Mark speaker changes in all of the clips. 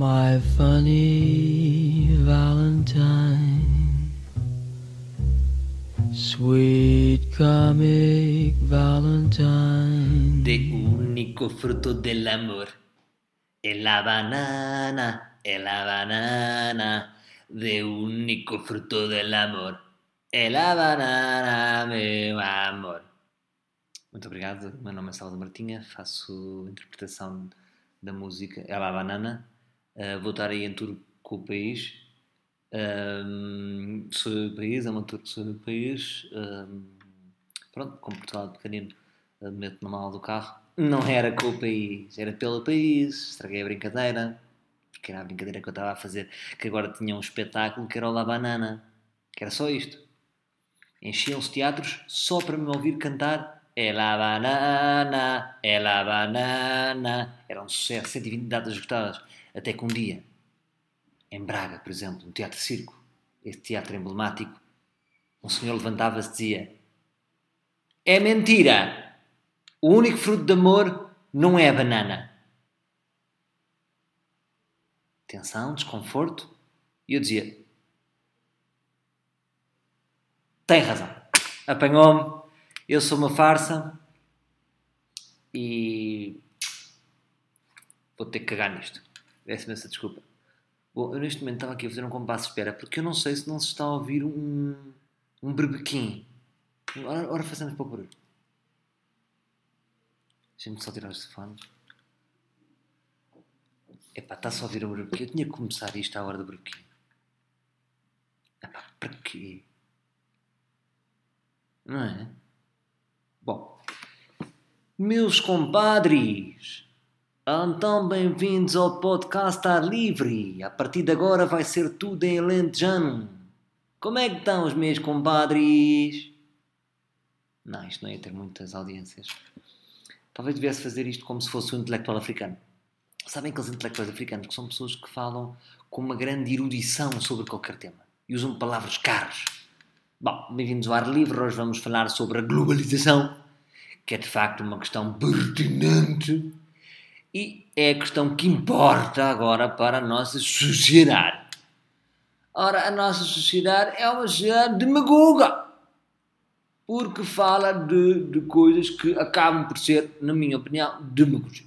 Speaker 1: My funny Valentine, sweet comic Valentine.
Speaker 2: De único fruto del amor. Es la banana, es la banana. De único fruto del amor. É la banana, meu amor. Muito obrigado. Meu nome é Salvador Martinha. Faço interpretação da música É la banana. Vou estar aí em tour com o país. Um, sou do país, é uma tour que sou do país. Um, pronto, como Portugal pequenino, uh, meto no mal do carro. Não era com o país, era pelo país. Estraguei a brincadeira. Porque era a brincadeira que eu estava a fazer. Que agora tinha um espetáculo que era o La Banana. Que era só isto. Enchiam os teatros só para me ouvir cantar É la banana, é la banana. Era um sucesso, 120 datas esgotadas. Até que um dia, em Braga, por exemplo, no Teatro Circo, esse teatro emblemático, um senhor levantava-se e dizia: É mentira! O único fruto de amor não é a banana. Tensão, desconforto. E eu dizia: Tem razão. Apanhou-me. Eu sou uma farsa. E. Vou ter que cagar nisto. Peço-me essa desculpa. Bom, eu neste momento estava aqui a fazer um compasso de espera porque eu não sei se não se está a ouvir um. um berbequim. Ora, ora para o barulho. Deixa-me só tirar os fones. Epá, está-se a ouvir o berbequim. Eu tinha que começar isto à hora do berbequim. Epá, para quê? Não é? Bom, meus compadres, então bem-vindos ao podcast Ar Livre. A partir de agora vai ser tudo em lentejano. Como é que estão os meus compadres? Não, isto não ia ter muitas audiências. Talvez devesse fazer isto como se fosse um intelectual africano. Sabem aqueles intelectuais africanos que são pessoas que falam com uma grande erudição sobre qualquer tema e usam palavras caras. Bom, bem-vindos ao Ar Livre. Hoje vamos falar sobre a globalização, que é de facto uma questão pertinente e é a questão que importa agora para a nossa sociedade. Ora, a nossa sociedade é uma sociedade demagoga, porque fala de, de coisas que acabam por ser, na minha opinião, demagogia.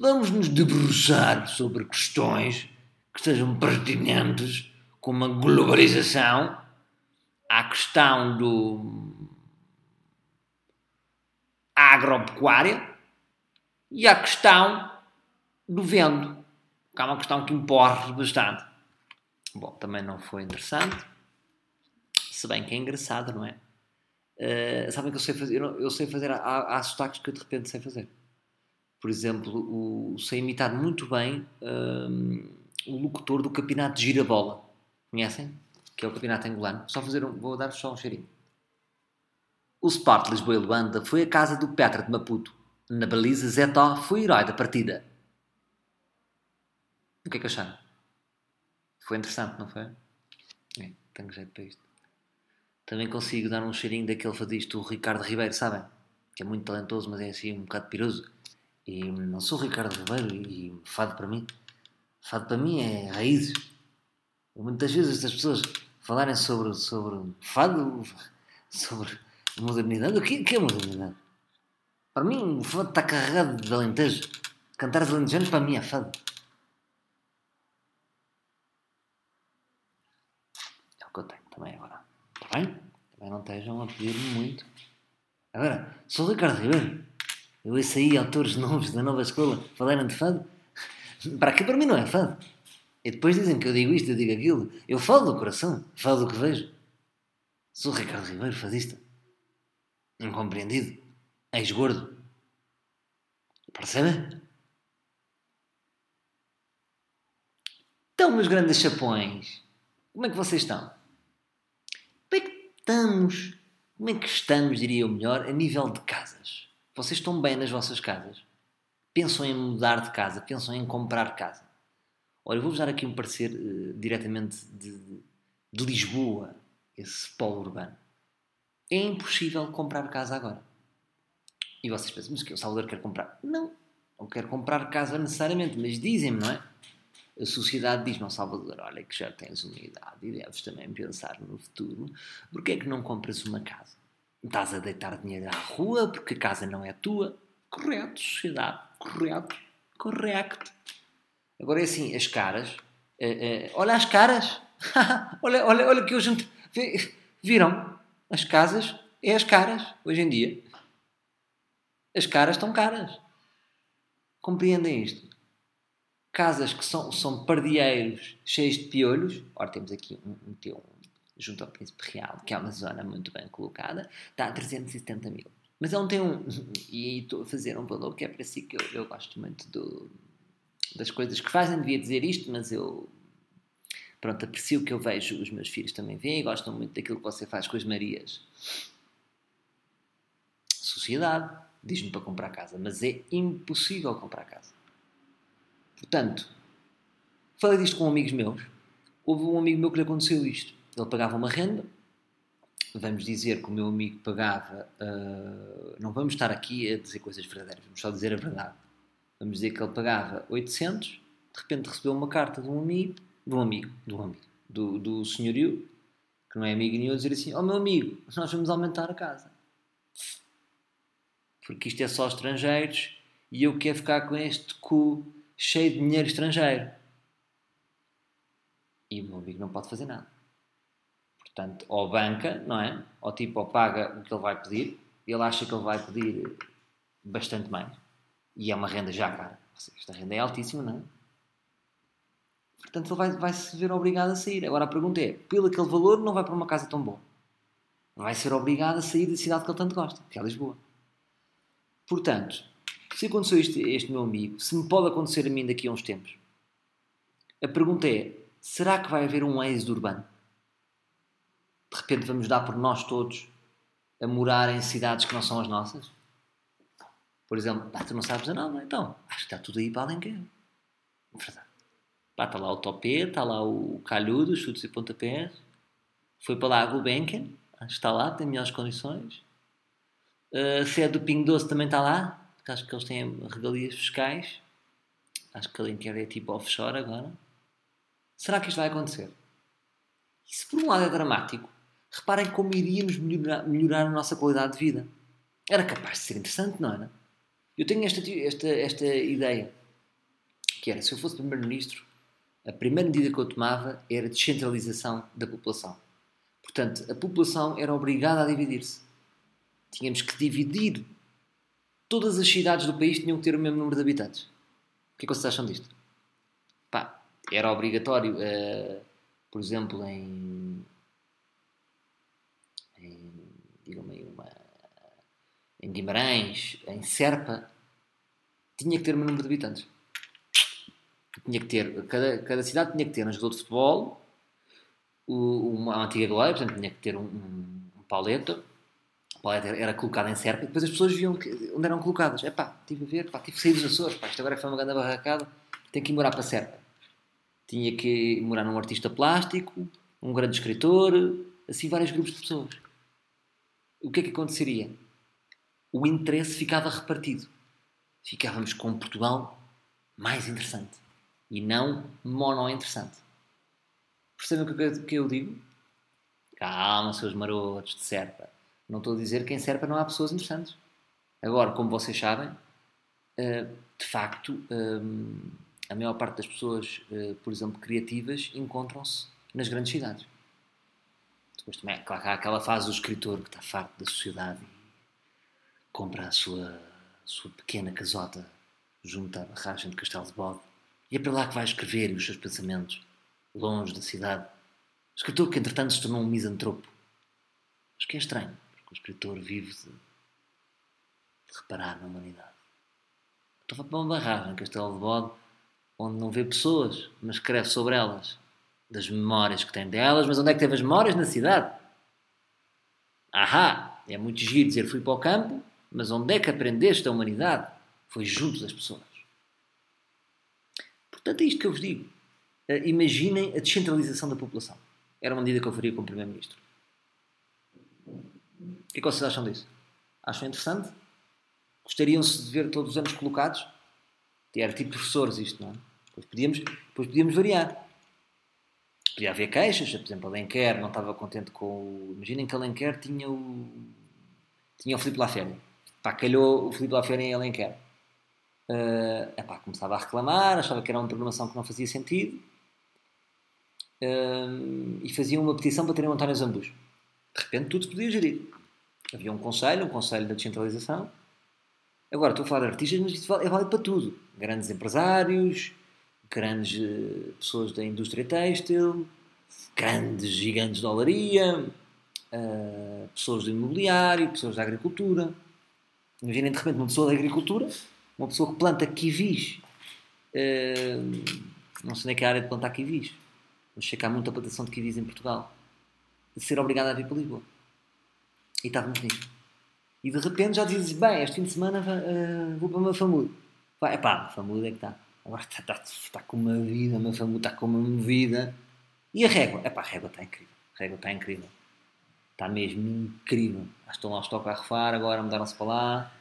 Speaker 2: Vamos nos debruçar sobre questões que sejam pertinentes, como a globalização, a questão do agropecuária e a questão do vento, que é uma questão que importa bastante. Bom, também não foi interessante, se bem que é engraçado, não é? Uh, sabem que eu sei fazer, eu, eu sei fazer, há, há sotaques que eu de repente sei fazer. Por exemplo, o, sei imitar muito bem um, o locutor do campeonato de girabola. Conhecem? Que é o campeonato angolano. Só fazer um, vou dar só um cheirinho. O Sport Lisboa e Luanda foi a casa do Petra de Maputo. Na baliza, Zé Tó foi herói da partida. O que é que acharam? Foi interessante, não foi? É, tenho jeito para isto. Também consigo dar um cheirinho daquele fadista, o Ricardo Ribeiro, sabem? Que é muito talentoso, mas é assim um bocado piroso. E não sou o Ricardo Ribeiro e fado para mim. Fado para mim é raízes. Muitas vezes estas pessoas falarem sobre, sobre fado, sobre modernidade. O que, que é modernidade? Para mim, o fado está carregado de alentejo. Cantar alentejano para mim é fado. É o que eu tenho também agora. Está bem? Também não estejam a pedir-me muito. Agora, sou Ricardo Ribeiro. Eu ouço aí autores novos da nova escola falarem de fado. Para que para mim não é fado. E depois dizem que eu digo isto, eu digo aquilo. Eu falo do coração, falo do que vejo. Sou Ricardo Ribeiro, fadista. Incompreendido. Ex-gordo. Percebe? Então, meus grandes chapões, como é que vocês estão? Como é que estamos? Como é que estamos, diria eu melhor, a nível de casas? Vocês estão bem nas vossas casas? Pensam em mudar de casa? Pensam em comprar casa? Olha, eu vou-vos dar aqui um parecer uh, diretamente de, de Lisboa, esse polo urbano. É impossível comprar casa agora. E vocês pensam, mas que o Salvador quer comprar? Não, não quero comprar casa necessariamente, mas dizem-me, não é? A sociedade diz-me ao Salvador: olha, que já tens uma idade e deves também pensar no futuro, porque é que não compras uma casa? Estás a deitar dinheiro à rua porque a casa não é tua? Correto, sociedade, correto, correto. Agora é assim: as caras, uh, uh, olha as caras, olha, olha, olha que hoje. Viram? As casas é as caras, hoje em dia. As caras estão caras. Compreendem isto? Casas que são, são pardieiros cheios de piolhos. Ora, temos aqui um, um, um junto ao Príncipe Real, que é uma zona muito bem colocada, está a 370 mil. Mas é um tem um. E estou a fazer um valor que é para si que eu, eu gosto muito do, das coisas que fazem. Devia dizer isto, mas eu. Pronto, aprecio o que eu vejo, os meus filhos também veem e gostam muito daquilo que você faz com as Marias. Sociedade diz-me para comprar casa, mas é impossível comprar casa. Portanto, falei disto com amigos meus. Houve um amigo meu que lhe aconteceu isto. Ele pagava uma renda, vamos dizer que o meu amigo pagava. Uh, não vamos estar aqui a dizer coisas verdadeiras, vamos só dizer a verdade. Vamos dizer que ele pagava 800, de repente recebeu uma carta de um amigo, de um amigo, de um amigo, do, do senhorio, que não é amigo nenhum, dizer assim: Ó oh, meu amigo, nós vamos aumentar a casa. Porque isto é só estrangeiros e eu quero ficar com este cu cheio de dinheiro estrangeiro. E o meu amigo não pode fazer nada. Portanto, ou banca, não é? Ou tipo, ou paga o que ele vai pedir, ele acha que ele vai pedir bastante mais. E é uma renda já cara. Esta renda é altíssima, não é? Portanto, ele vai, vai se ver obrigado a sair. Agora a pergunta é: pelo aquele valor, não vai para uma casa tão boa. Vai ser obrigado a sair da cidade que ele tanto gosta, que é Lisboa. Portanto, se aconteceu este, este meu amigo, se me pode acontecer a mim daqui a uns tempos, a pergunta é: será que vai haver um êxodo urbano? de repente vamos dar por nós todos a morar em cidades que não são as nossas? Por exemplo, pá, tu não sabes a nada, então acho que está tudo aí para Alenquer. Verdade. Pá, está lá o Topé, está lá o Calhudo, chutes e pontapés. Foi para lá a Gulbenkian, acho que está lá, tem melhores condições. Uh, se é do Pingo Doce também está lá, acho que eles têm regalias fiscais. Acho que Alenquer é tipo offshore agora. Será que isto vai acontecer? Isso por um lado é dramático, reparem como iríamos melhorar, melhorar a nossa qualidade de vida. Era capaz de ser interessante, não era? Eu tenho esta, esta, esta ideia, que era, se eu fosse Primeiro-Ministro, a primeira medida que eu tomava era a descentralização da população. Portanto, a população era obrigada a dividir-se. Tínhamos que dividir. Todas as cidades do país tinham que ter o mesmo número de habitantes. O que é que vocês acham disto? Pá, era obrigatório, uh, por exemplo, em digam-me uma, em Guimarães, em Serpa, tinha que ter o número de habitantes. Tinha que ter, cada, cada cidade tinha que ter um jogador de futebol, uma antiga glória, portanto tinha que ter um, um, um pauleto. O pauleto era colocado em Serpa e depois as pessoas viam que, onde eram colocadas. É pá, tive a ver, pá, tive que sair dos Açores, pá, isto agora foi uma grande barracada, tenho que ir morar para Serpa. Tinha que morar num artista plástico, um grande escritor, assim vários grupos de pessoas o que é que aconteceria? O interesse ficava repartido. Ficávamos com Portugal mais interessante e não mono interessante. Percebem o que, eu digo? Calma, seus marotos de Serpa. Não estou a dizer que em Serpa não há pessoas interessantes. Agora, como vocês sabem, eh, de facto, eh, a maior parte das pessoas, eh, por exemplo, criativas, encontram-se nas grandes cidades. Depois também, claro, há aquela fase do escritor que está farto da sociedade compra a sua, sua pequena casota junto à barragem de Castelo de Bode e é para lá que vai escrever os seus pensamentos, longe da cidade. Escritor que, entretanto, se tornou um misantropo. Mas que é estranho, porque o escritor vive de, de reparar na humanidade. Estou para uma barragem, Castelo de Bode, onde não vê pessoas, mas escreve sobre elas das memórias que tem delas, mas onde é que teve as memórias? Na cidade. Ahá! É muito giro dizer fui para o campo, mas onde é que aprendeste a humanidade? Foi junto das pessoas. Portanto, é isto que eu vos digo. Uh, imaginem a descentralização da população. Era uma medida que eu faria como Primeiro-Ministro. O que é que vocês acham disso? Acham interessante? Gostariam-se de ver todos os anos colocados? Era tipo professores isto, não é? Depois podíamos, depois podíamos variar. Podia haver queixas, por exemplo, a Lenquer não estava contente com o... Imaginem que a Lenquer tinha o... Tinha o Filipe Laferne. Pá, calhou o Filipe Laferne em Alenquer. Uh, epá, começava a reclamar, achava que era uma programação que não fazia sentido. Uh, e fazia uma petição para terem o António Zambus. De repente tudo se podia gerir. Havia um conselho, um conselho da descentralização. Agora, estou a falar de artistas, mas isto é válido para tudo. Grandes empresários, grandes uh, pessoas da indústria têxtil, grandes gigantes de olaria, pessoas do imobiliário, pessoas da agricultura. Imaginem de repente uma pessoa da agricultura, uma pessoa que planta kiwis. Uh, não sei nem que é a área de plantar kiwis, mas sei que há muita plantação de kiwis em Portugal. De ser obrigada a vir para Lisboa. E estávamos nisto. E de repente já dizes, bem, este fim de semana uh, vou para uma famuda. Vai, pá, famuda é que está. Agora está, com uma vida, uma famuda está com uma movida. E a régua? É pá, a régua está incrível. A régua está incrível. Está mesmo incrível. Estão lá os Toca a agora mudaram-se para lá.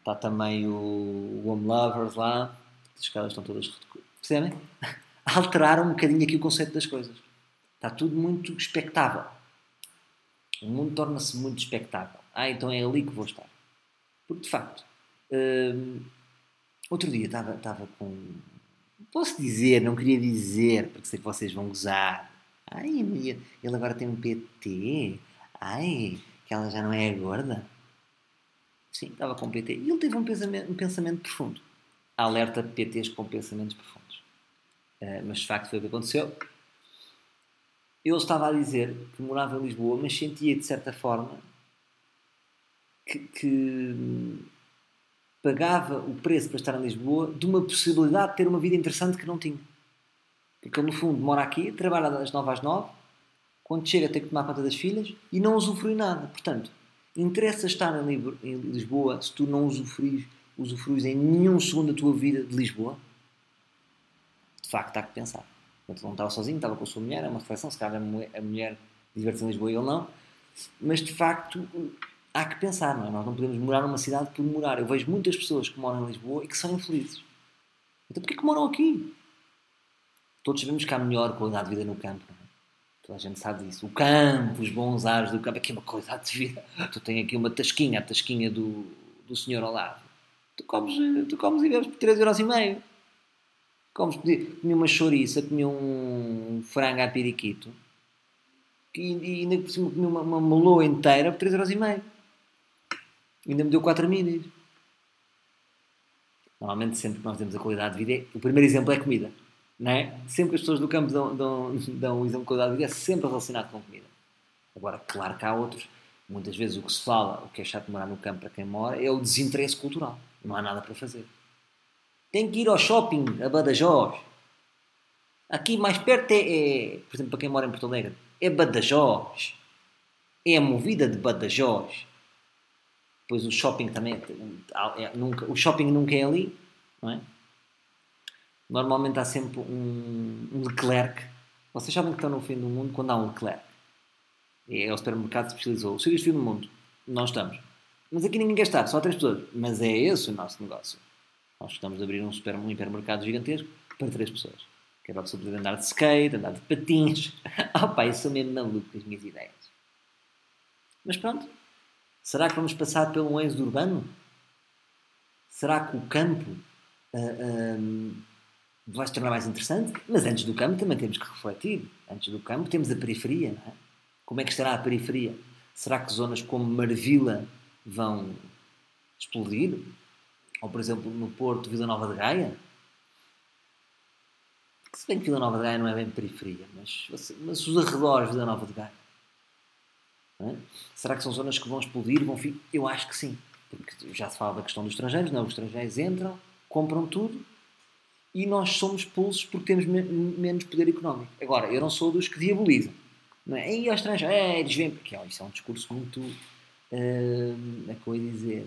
Speaker 2: Está também o Home Lovers lá. As caras estão todas. Percebem? Alteraram um bocadinho aqui o conceito das coisas. Está tudo muito expectável. O mundo torna-se muito expectável. Ah, então é ali que vou estar. Porque, de facto, hum, outro dia estava, estava com. Posso dizer, não queria dizer, porque sei que vocês vão gozar. Ai, ele agora tem um PT. Ai, que ela já não é gorda. Sim, estava com PT. E ele teve um pensamento, um pensamento profundo. Alerta PTs com pensamentos profundos. Uh, mas de facto foi o que aconteceu. Ele estava a dizer que morava em Lisboa, mas sentia de certa forma que, que pagava o preço para estar em Lisboa de uma possibilidade de ter uma vida interessante que não tinha. Porque ele, no fundo, mora aqui, trabalha das 9 às 9, quando chega tem que tomar conta das filhas e não usufrui nada. Portanto, interessa estar em Lisboa se tu não usufruis, usufruis em nenhum segundo da tua vida de Lisboa? De facto, há que pensar. Portanto, não estava sozinho, estava com a sua mulher, é uma reflexão, se calhar a mulher, diverte-se em Lisboa e ele não. Mas, de facto, há que pensar, não é? Nós não podemos morar numa cidade por morar. Eu vejo muitas pessoas que moram em Lisboa e que são infelizes. Então porquê que moram aqui? Todos sabemos que há melhor qualidade de vida no campo. É? Toda a gente sabe disso. O campo, os bons ares do campo, aqui é uma qualidade de vida. Tu tens aqui uma tasquinha, a tasquinha do, do senhor ao lado. Tu comes, tu comes e bebes por 3,5€. Comes, comia uma chouriça, comia um frango a piriquito. E, ainda por cima comia uma, uma meloa inteira por 3,5€. Ainda me deu 4 minis. Normalmente, sempre que nós temos a qualidade de vida, o primeiro exemplo é comida. É? Sempre as pessoas do campo dão, dão, dão um exemplo de qualidade de é sempre relacionado com comida. Agora, claro que há outros. Muitas vezes o que se fala, o que é chato de morar no campo para quem mora, é o desinteresse cultural. Não há nada para fazer. Tem que ir ao shopping, a Badajoz. Aqui mais perto é, é por exemplo, para quem mora em Porto Alegre, é Badajoz. É a movida de Badajoz. Depois o shopping também, é, nunca, o shopping nunca é ali, não é? Normalmente há sempre um, um Leclerc. Vocês sabem que estão no fim do mundo quando há um Leclerc. É o supermercado que se especializou. O seu fim do mundo. Nós estamos. Mas aqui ninguém estar, só três pessoas. Mas é esse o nosso negócio. Nós estamos a abrir um, super, um hipermercado gigantesco para três pessoas. Que é para a pessoa poder andar de skate, andar de patins. oh pá, eu sou mesmo maluco com as minhas ideias. Mas pronto. Será que vamos passar pelo um êxodo urbano? Será que o campo uh, ah, um, vai se tornar mais interessante? Mas antes do campo também temos que refletir. Antes do campo temos a periferia, não é? Como é que estará a periferia? Será que zonas como Marvila vão explodir? Ou, por exemplo, no Porto, Vila Nova de Gaia? Se bem que Vila Nova de Gaia não é bem periferia, mas, mas os arredores de Vila Nova de Gaia. É? Será que são zonas que vão explodir? Vão? Eu acho que sim. Porque já se fala da questão dos estrangeiros, não? Os estrangeiros entram, compram tudo e nós somos expulsos porque temos me menos poder económico. Agora, eu não sou dos que diabolizam. Não é? E aos estrangeiros, é, eles vêm, porque ó, isso é um discurso muito. Uh, é que eu ia dizer.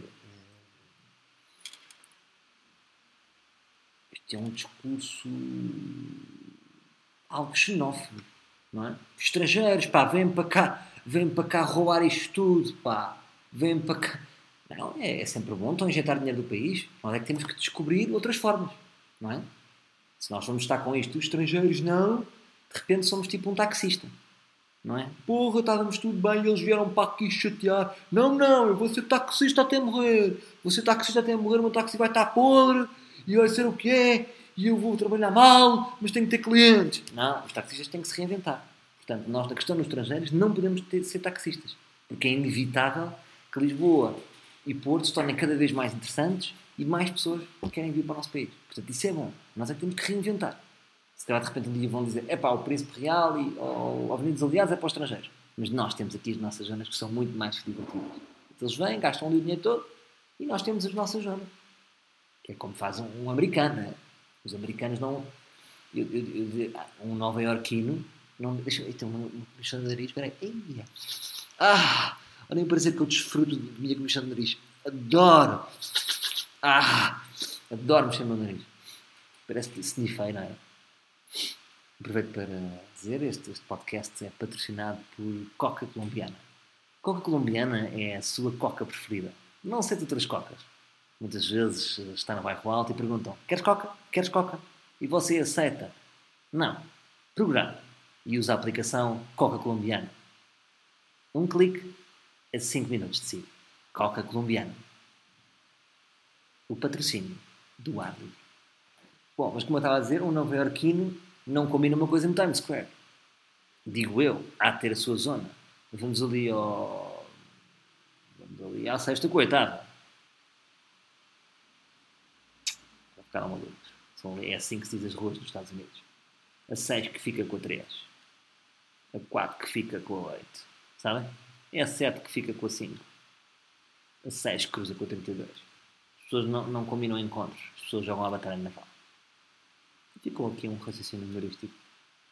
Speaker 2: Isto é um discurso algo xenófobo, não é? Estrangeiros, pá, vêm para cá, vêm para cá roubar isto tudo, pá, vêm para cá. Não, é, é sempre bom, estão a injetar dinheiro do país, nós é que temos que descobrir outras formas, não é? Se nós vamos estar com isto, os estrangeiros não, de repente somos tipo um taxista. Não é? Porra, estávamos tudo bem e eles vieram para aqui chatear. Não, não, eu vou ser taxista até morrer. Vou ser taxista até morrer, o meu táxi vai estar podre e vai ser o que é. E eu vou trabalhar mal, mas tenho que ter clientes. Não, os taxistas têm que se reinventar. Portanto, nós, na questão dos estrangeiros, não podemos ter, ser taxistas. Porque é inevitável que Lisboa e Porto se tornem cada vez mais interessantes e mais pessoas querem vir para o nosso país. Portanto, isso é bom. Nós é que temos que reinventar. Se calhar de repente um dia vão dizer é pá, o Príncipe Real e o Avenidas Aliados é para os estrangeiros. Mas nós temos aqui as nossas zonas que são muito mais divertidas. Eles vêm, gastam ali o dinheiro todo e nós temos as nossas zonas. Que é como faz um, um americano. Né? Os americanos não. Eu, eu, eu, um nova-iorquino. Não, deixa. Então, uma comissão de nariz. Espera aí. Ah! Olhem parecer que eu desfruto de minha comissão de nariz. Adoro! Ah! Adoro mexer no meu nariz. Parece que não é? Aproveito para dizer, este, este podcast é patrocinado por Coca Colombiana. Coca Colombiana é a sua coca preferida. Não de outras cocas. Muitas vezes está no bairro alto e perguntam: Queres coca? Queres coca? E você aceita? Não. Programa e usa a aplicação Coca Colombiana. Um clique a 5 minutos de si. Coca Colombiana. O patrocínio do livre. Bom, mas como eu estava a dizer, um nova-iorquino não combina uma coisa no Times Square. Digo eu, há de ter a sua zona. Vamos ali ao. Vamos ali à sexta coitada. Vai ficar malucos. São, é assim que se diz as ruas dos Estados Unidos. A 6 que fica com a 3. A 4 que fica com a 8. Sabem? É a 7 que fica com a 5. A 6 que cruza com a 32. As pessoas não, não combinam encontros. As pessoas jogam a batalha naval. Ficou aqui um raciocínio humorístico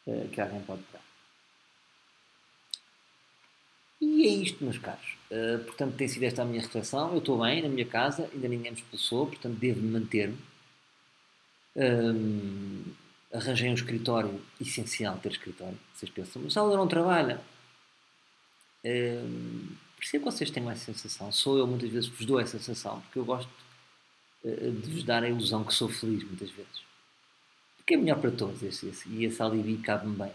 Speaker 2: uh, que alguém pode dar. E é isto, meus caros. Uh, portanto, tem sido esta a minha reflexão. Eu estou bem na minha casa, ainda ninguém me expulsou, portanto, devo manter-me. Um, arranjei um escritório essencial ter escritório. Vocês pensam, mas ela não trabalha. Um, percebo que vocês tenham essa sensação. Sou eu, muitas vezes, que vos dou essa sensação, porque eu gosto de vos dar a ilusão que sou feliz, muitas vezes. Porque é melhor para todos esse, esse, e esse alibi cabe-me bem.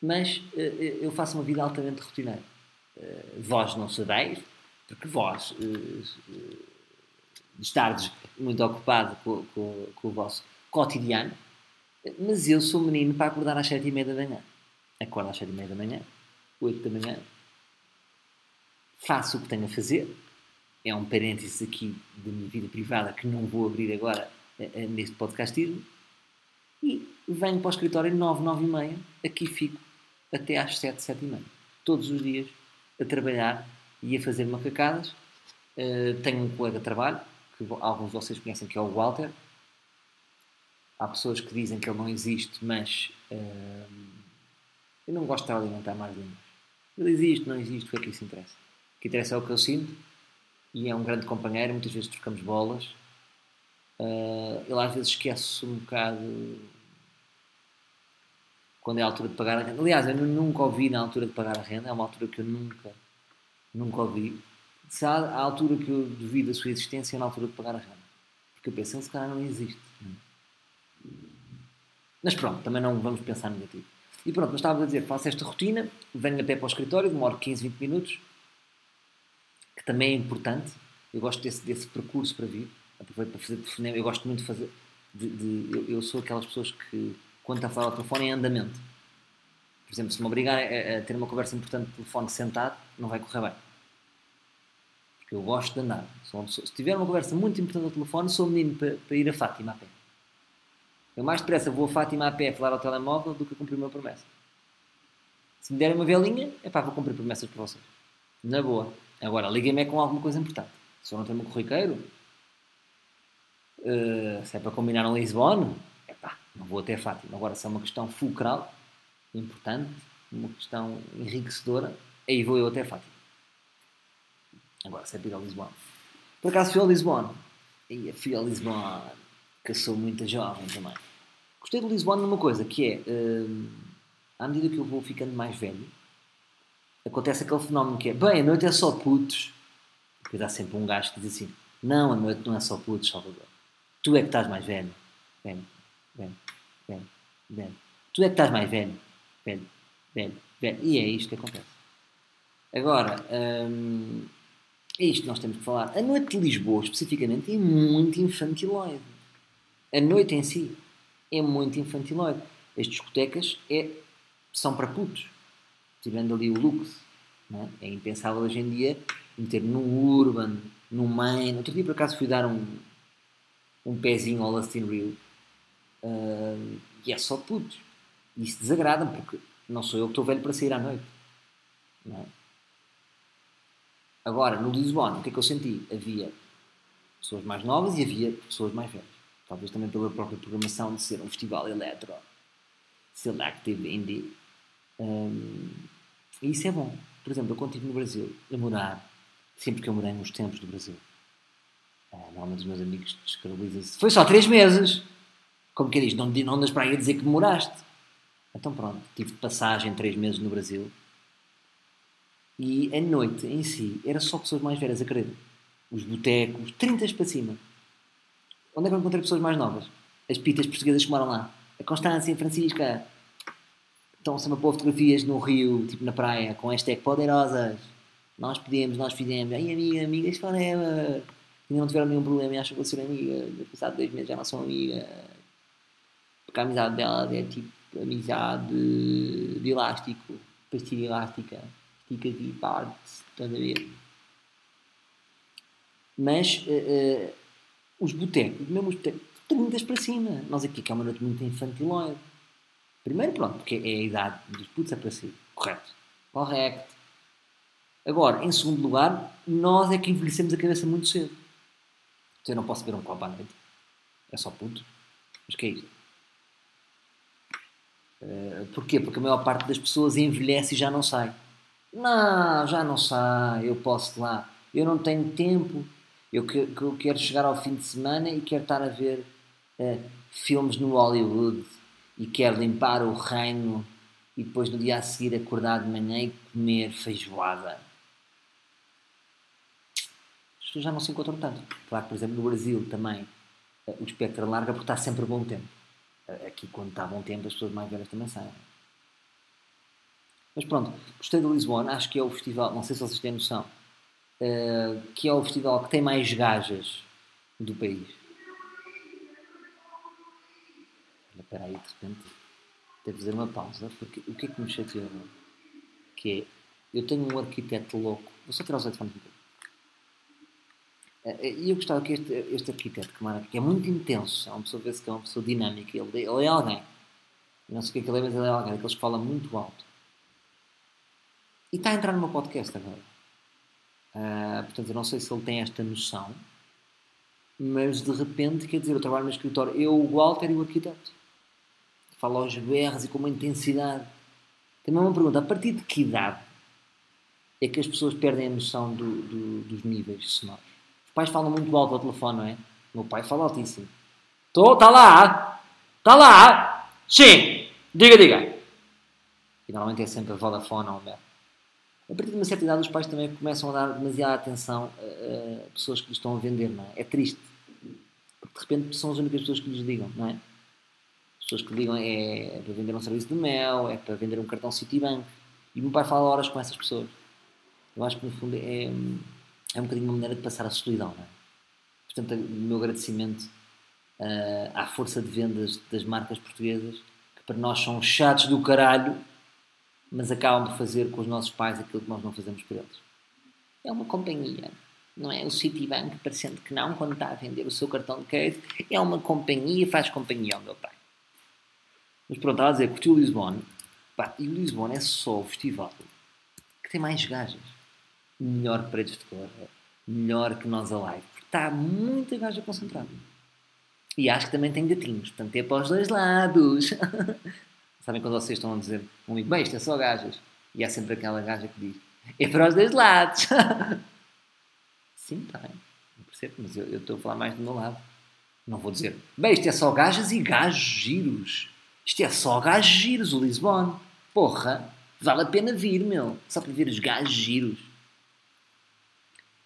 Speaker 2: Mas uh, eu faço uma vida altamente rotineira. Vós não sabeis, porque vós estardes muito ocupado com, com, com, o vosso cotidiano, mas eu sou menino para acordar às sete e meia da manhã. Acordo às sete e meia da manhã, oito da manhã, faço o que tenho a fazer. É um parênteses aqui da minha vida privada que não vou abrir agora neste podcastismo e venho para o escritório 9, 9 e meia, aqui fico até às 7, 7 e meia. Todos os dias a trabalhar e a fazer macacadas. Uh, tenho um colega de trabalho, que alguns de vocês conhecem, que é o Walter. Há pessoas que dizem que ele não existe, mas uh, eu não gosto de alimentar mais línguas. Ele existe, não existe, o que é que isso interessa? O que interessa é o que eu sinto e é um grande companheiro, muitas vezes trocamos bolas Uh, ele às vezes esquece um bocado quando é a altura de pagar a renda. Aliás, eu nunca ouvi na altura de pagar a renda, é uma altura que eu nunca, nunca ouvi. Se há a altura que eu duvido a sua existência é na altura de pagar a renda. Porque eu penso, ele se calhar não existe. Mas pronto, também não vamos pensar negativo. E pronto, mas estava a dizer, faço esta rotina, venho a pé para o escritório, demoro 15, 20 minutos, que também é importante. Eu gosto desse, desse percurso para vir aproveito para fazer telefonema. Eu gosto muito de fazer. De, de, eu, eu, sou aquelas pessoas que, quando está a falar ao telefone, é andamento. Por exemplo, se me obrigar a, a, ter uma conversa importante de telefone sentado, não vai correr bem. Porque eu gosto de andar. Se tiver uma conversa muito importante ao telefone, sou menino para, para ir a Fátima a pé. Eu mais depressa vou a Fátima a pé a falar ao telemóvel do que a cumprir uma promessa. Se me derem uma velinha, é pá, vou cumprir promessas para vocês. Na boa. Agora, liguem-me é com alguma coisa importante. Se eu não tenho um corriqueiro, Uh, se é para combinar um Lisbona, epá, não vou até Fátima. Agora, se é uma questão fulcral, importante, uma questão enriquecedora, aí vou eu até Fátima. Agora, se é para ir a Lisboa. Por acaso fui a Lisboa. E fui a Lisboa, que sou muito jovem também. Gostei de Lisboa numa coisa, que é, uh, à medida que eu vou ficando mais velho, acontece aquele fenómeno que é, bem, a noite é só putos. Depois há sempre um gajo que diz assim, não, a noite não é só putos, Salvador tu é que estás mais velho. velho. velho, velho, velho. Tu é que estás mais velho, velho, velho, velho. E é isto que acontece. Agora, hum, é isto que nós temos que falar. A noite de Lisboa, especificamente, é muito infantiloide. A noite em si é muito infantiloide. As discotecas é, são para putos. Tirando ali o luxo. É? é impensável hoje em dia meter no Urban, no Main. Outro dia, por acaso, fui dar um, um pezinho ao Lustin Rio. Uh, e é só putos. Isso desagrada-me, porque não sou eu que estou velho para sair à noite. É? Agora, no Lisbon, o que é que eu senti? Havia pessoas mais novas e havia pessoas mais velhas. Talvez também pela própria programação de ser um festival eletro, selective indie. Um, e isso é bom. Por exemplo, eu estive no Brasil, a morar, sempre que eu morei nos tempos do Brasil, uh, normalmente os meus amigos descredibilizam-se. Foi só três meses! Como que diz? Não, não andas para aí a dizer que moraste. Então pronto, tive de passagem três meses no Brasil e a noite em si era só pessoas mais velhas, acredito. Os botecos, 30 para cima. Onde é que eu encontrei pessoas mais novas? As pitas portuguesas que moram lá. A Constância, a Francisca. Estão sempre a pôr fotografias no rio, tipo na praia, com hashtag poderosas. Nós pedimos, nós fizemos. Ai amiga, amigas forever. Ainda não tiveram nenhum problema e acham que vou ser amiga. Passado dois meses já não são amigas. Porque a amizade delas é tipo amizade de elástico, pastilha elástica fica aqui parte, estás a ver? Mas uh, uh, os botecos, mesmo os botecos, 30 para cima. Nós aqui, que é uma noite muito infantiloide. Primeiro, pronto, porque é a idade dos putos é para si. Correto. Correto. Agora, em segundo lugar, nós é que envelhecemos a cabeça muito cedo. Então, eu não posso ver um copo à noite. É só puto. Mas que é isto? Uh, porquê? Porque a maior parte das pessoas envelhece e já não sai. Não, já não sai, eu posso lá. Eu não tenho tempo. Eu, que, eu quero chegar ao fim de semana e quero estar a ver uh, filmes no Hollywood e quero limpar o reino e depois no dia a seguir acordar de manhã e comer feijoada. As pessoas já não se encontram tanto. Claro que, por exemplo, no Brasil também uh, o espectro larga porque está sempre bom tempo. Uh, aqui, quando está bom tempo, as pessoas mais velhas também saem. Mas pronto, gostei de Lisboa, acho que é o festival, não sei se vocês têm noção, uh, que é o festival que tem mais gajas do país. Espera aí, de repente, devo fazer uma pausa, porque o que é que me chateou? Que é, eu tenho um arquiteto louco, vou só tirar os headphones um pouco. E eu gostava que este, este arquiteto, que, é muito intenso, é uma pessoa, vê-se que é uma pessoa dinâmica, ele, ele é alguém. Não sei o que é que ele é, mas ele é alguém, aqueles que fala muito alto. E está a entrar no meu podcast agora. Uh, portanto, eu não sei se ele tem esta noção, mas de repente, quer dizer, eu trabalho no escritório, eu, o Walter e o arquiteto. Falo aos berros e com uma intensidade. Também uma pergunta: a partir de que idade é que as pessoas perdem a noção do, do, dos níveis sonoros? Os pais falam muito alto ao telefone, não é? O meu pai fala altíssimo. Estou, está lá! Está lá! Sim! Diga, diga! E normalmente é sempre a Vodafone ou o. A partir de uma certa idade, os pais também começam a dar demasiada atenção a, a pessoas que lhes estão a vender, não é? É triste. Porque de repente são as únicas pessoas que lhes ligam, não é? As pessoas que ligam é, é para vender um serviço de mel, é para vender um cartão Citibank. E o meu pai fala horas com essas pessoas. Eu acho que no fundo é, é um bocadinho uma maneira de passar a solidão, não é? Portanto, o meu agradecimento uh, à força de vendas das marcas portuguesas, que para nós são chatos do caralho, mas acabam por fazer com os nossos pais aquilo que nós não fazemos por eles. É uma companhia, não é? O Citibank, parecendo que não, quando está a vender o seu cartão de crédito, é uma companhia, faz companhia ao meu pai. Mas pronto, estava a dizer, curtiu Lisbona. Pá, e o Lisbona é só o festival que tem mais gajas. Melhor paredes de cor, melhor que nós a live. Porque está muita gaja concentrada. E acho que também tem gatinhos, portanto é para os dois lados. Sabem quando vocês estão a dizer um amigo, bem, isto é só gajas. E há sempre aquela gaja que diz, é para os dois lados. Sim, está bem. Não percebo, mas eu, eu, estou a falar mais do meu lado. Não vou dizer, bem, isto é só gajas e gajos giros. Isto é só gajos giros, o Lisbon. Porra, vale a pena vir, meu. Só para ver os gajos giros.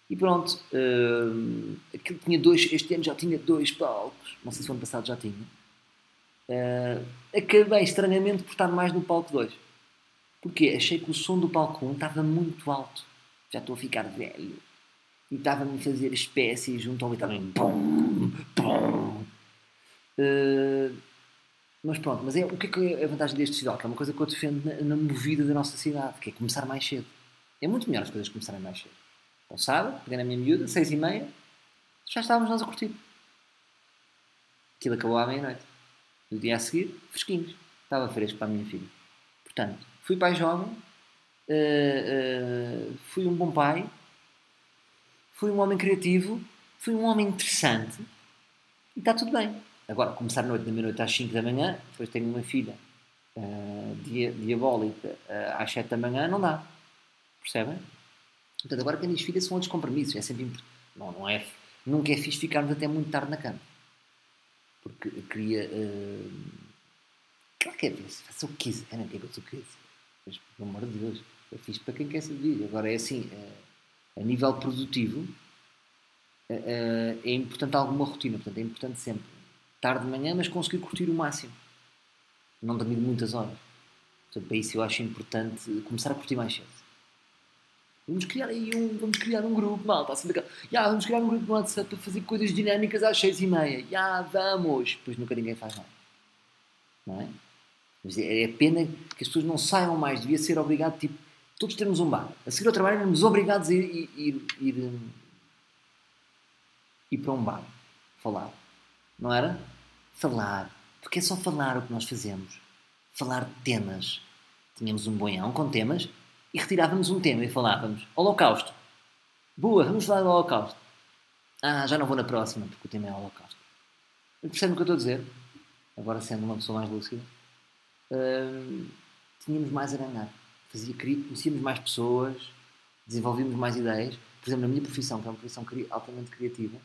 Speaker 2: E pronto, uh, aquilo tinha dois, este ano já tinha dois palcos. Não sei se o ano passado já tinha Uh, acabei estranhamente por estar mais no palco 2. Porquê? Achei que o som do palco 1 estava muito alto. Já estou a ficar velho. E estava-me a fazer espécies junto ao em pum, pum. Uh, mas pronto, mas é, o que é, que é a vantagem deste festival? Que é uma coisa que eu defendo na, na movida da nossa cidade, que é começar mais cedo. É muito melhor as coisas começarem mais cedo. Então, sábado, peguei na minha miúda, seis e meia, já estávamos nós a curtir. Aquilo acabou à meia-noite. No dia a seguir, fresquinhos. Estava fresco para a minha filha. Portanto, fui pai jovem, uh, uh, fui um bom pai, fui um homem criativo, fui um homem interessante e está tudo bem. Agora, começar noite, da meia-noite às 5 da manhã, depois tenho uma filha uh, diabólica uh, às 7 da manhã, não dá. Percebem? Portanto, agora quem diz filha são outros compromissos. É sempre. Não, não é, nunca é fixe ficarmos até muito tarde na cama. Porque queria. Uh, claro que é fixe, faça o que quiser. Eu não quero que. Mas, pelo amor de Deus, é fixe para quem quer saber. Agora é assim, uh, a nível produtivo, uh, é importante alguma rotina. Portanto, é importante sempre tarde de manhã, mas conseguir curtir o máximo. Não dormir muitas horas. Portanto, para isso eu acho importante começar a curtir mais cedo. Vamos criar aí um, vamos criar um grupo, malta, assim yeah, vamos criar um grupo no WhatsApp para fazer coisas dinâmicas às seis e meia, já yeah, vamos, depois nunca ninguém faz nada, não é? Mas é, é pena que as pessoas não saiam mais, devia ser obrigado, tipo, todos termos um bar, a seguir ao trabalho éramos obrigados a ir, ir, ir, ir, ir para um bar, falar, não era? Falar. Porque é só falar o que nós fazemos. Falar de temas. Tínhamos um boião com temas e retirávamos um tema e falávamos Holocausto. Boa, vamos falar do Holocausto. Ah, já não vou na próxima porque o tema é Holocausto. Percebe o que eu estou a dizer? Agora sendo uma pessoa mais lúcida. Hum, tínhamos mais a ganhar. Fazia, conhecíamos mais pessoas, desenvolvíamos mais ideias. Por exemplo, na minha profissão, que é uma profissão altamente criativa,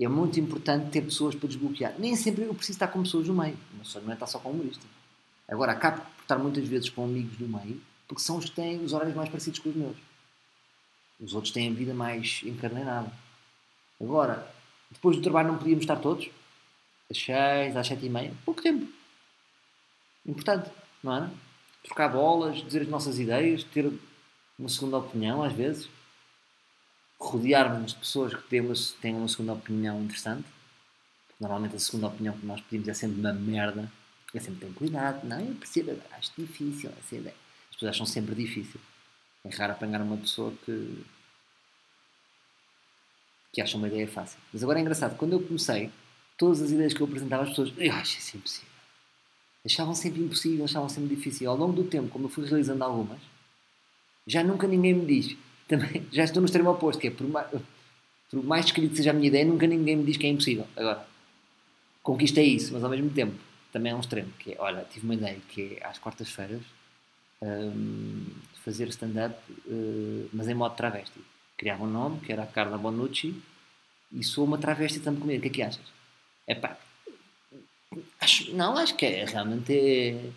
Speaker 2: é muito importante ter pessoas para desbloquear. Nem sempre eu preciso estar com pessoas no meio. O meu sonho não é estar só com humorista. Agora, acabo por estar muitas vezes com amigos no meio, porque são os que têm os horários mais parecidos com os meus. Os outros têm a vida mais encarnada. Agora, depois do trabalho não podíamos estar todos? Às seis, às sete e meia? Pouco tempo. Importante, não é? Trocar bolas, dizer as nossas ideias, ter uma segunda opinião, às vezes rodearmos de pessoas que uma, têm uma segunda opinião interessante. Normalmente a segunda opinião que nós pedimos é sempre uma merda. É sempre tranquilidade. Não, eu percebo, acho difícil essa ideia. As pessoas acham sempre difícil. É raro apanhar uma pessoa que, que acha uma ideia fácil. Mas agora é engraçado, quando eu comecei, todas as ideias que eu apresentava às pessoas, eu acho isso impossível. Achavam sempre impossível, achavam sempre difícil. Ao longo do tempo, como eu fui realizando algumas, já nunca ninguém me diz também já estou no extremo oposto, que é por mais, por mais que seja a minha ideia, nunca ninguém me diz que é impossível. Agora, conquistei isso, mas ao mesmo tempo também é um extremo, que é, olha, tive uma ideia que é às quartas-feiras um, fazer stand-up, uh, mas em modo travesti. Criava um nome, que era a Carla Bonucci, e sou uma travesti também comigo. O que é que achas? É pá, acho, não, acho que é realmente é,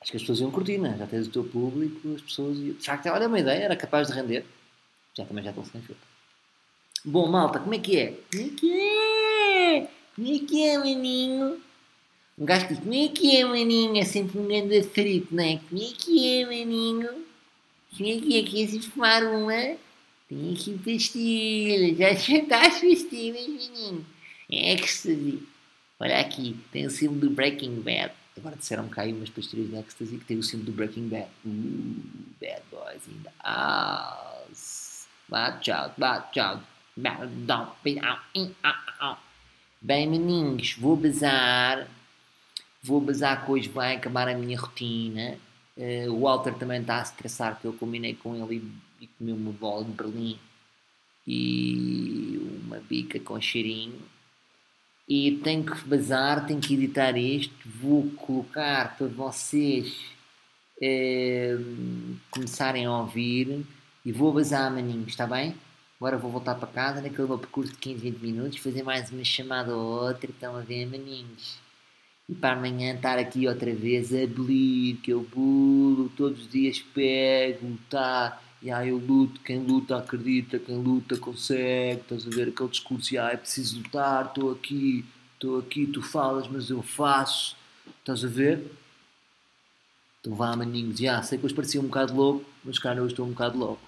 Speaker 2: acho que as pessoas iam curtir, né? já tens o teu público, as pessoas iam... De facto, olha uma ideia, era capaz de render. Já também já estão sem filtro. Bom, malta, como é que é? Como é que é? Como é que é, maninho? Um gajo que diz, como é que é, maninho? É sempre um grande frito, não é? Como é que é, maninho? Como é que é? Queres fumar uma? Tem aqui pastilhas, já as pastilhas, maninho. É ecstasy. Olha aqui, tem o símbolo do Breaking Bad. Agora disseram cá aí umas pastilhas de ecstasy que tem o símbolo do Breaking Bad. Uh, bad boys in the house. Watch out, watch out. Bem, meninos, vou bazar. Vou bazar que hoje vai acabar a minha rotina. Uh, o Walter também está a estressar porque eu combinei com ele e, e comi uma bola de Berlim e uma bica com cheirinho e tenho que bazar, tenho que editar isto, vou colocar para vocês eh, começarem a ouvir e vou bazar maninhos, está bem? Agora vou voltar para casa naquele meu percurso de 15, 20 minutos, fazer mais uma chamada ou outra, estão a ver maninhos. E para amanhã estar aqui outra vez a que eu bulo, todos os dias pego, tá e aí eu luto, quem luta acredita, quem luta consegue, estás a ver aquele discurso, ah, é preciso lutar, estou aqui, estou aqui, tu falas, mas eu faço, Estás a ver? Então vá, maninhos. Já, sei que hoje parecia um bocado louco, mas cara, hoje estou um bocado louco.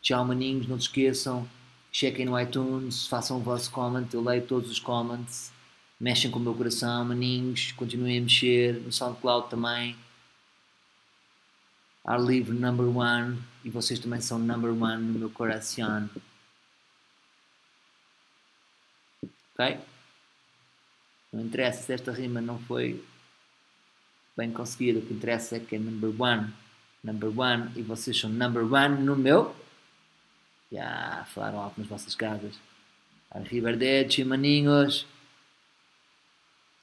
Speaker 2: Tchau, maninhos. Não se esqueçam. Chequem no iTunes, façam o vosso comment. Eu leio todos os comments. Mexem com o meu coração, maninhos. Continuem a mexer. No SoundCloud também. Ar livre number one. E vocês também são number one no meu coração. Ok? Não interessa se esta rima não foi bem conseguida. O que interessa é que é number one. Number one. E vocês são number one no meu. Já falaram alto nas vossas casas. Arrivederci, maninhos.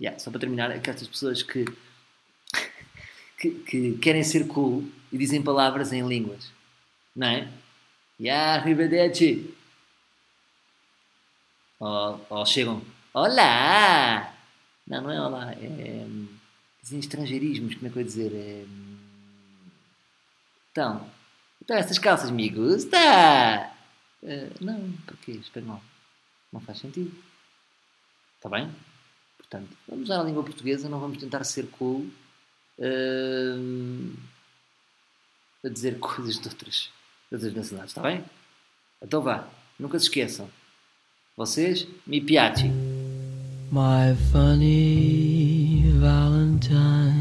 Speaker 2: Yeah, só para terminar, aquelas pessoas que, que, que, querem ser cool e dizem palavras em línguas. Não é? Yeah, arrivederci. Ou, ou chegam, olá! Não, não é olá, é. Dizem estrangeirismos, como é que eu ia dizer? É, então, então essas calças me gusta! Uh, não, porquê? Espanhol. Não faz sentido. Está bem? Portanto, vamos usar a língua portuguesa, não vamos tentar ser cool uh, a dizer coisas de outras, de outras nacionalidades, está bem? Então vá, nunca se esqueçam. Vocês, mi piace.
Speaker 1: My funny.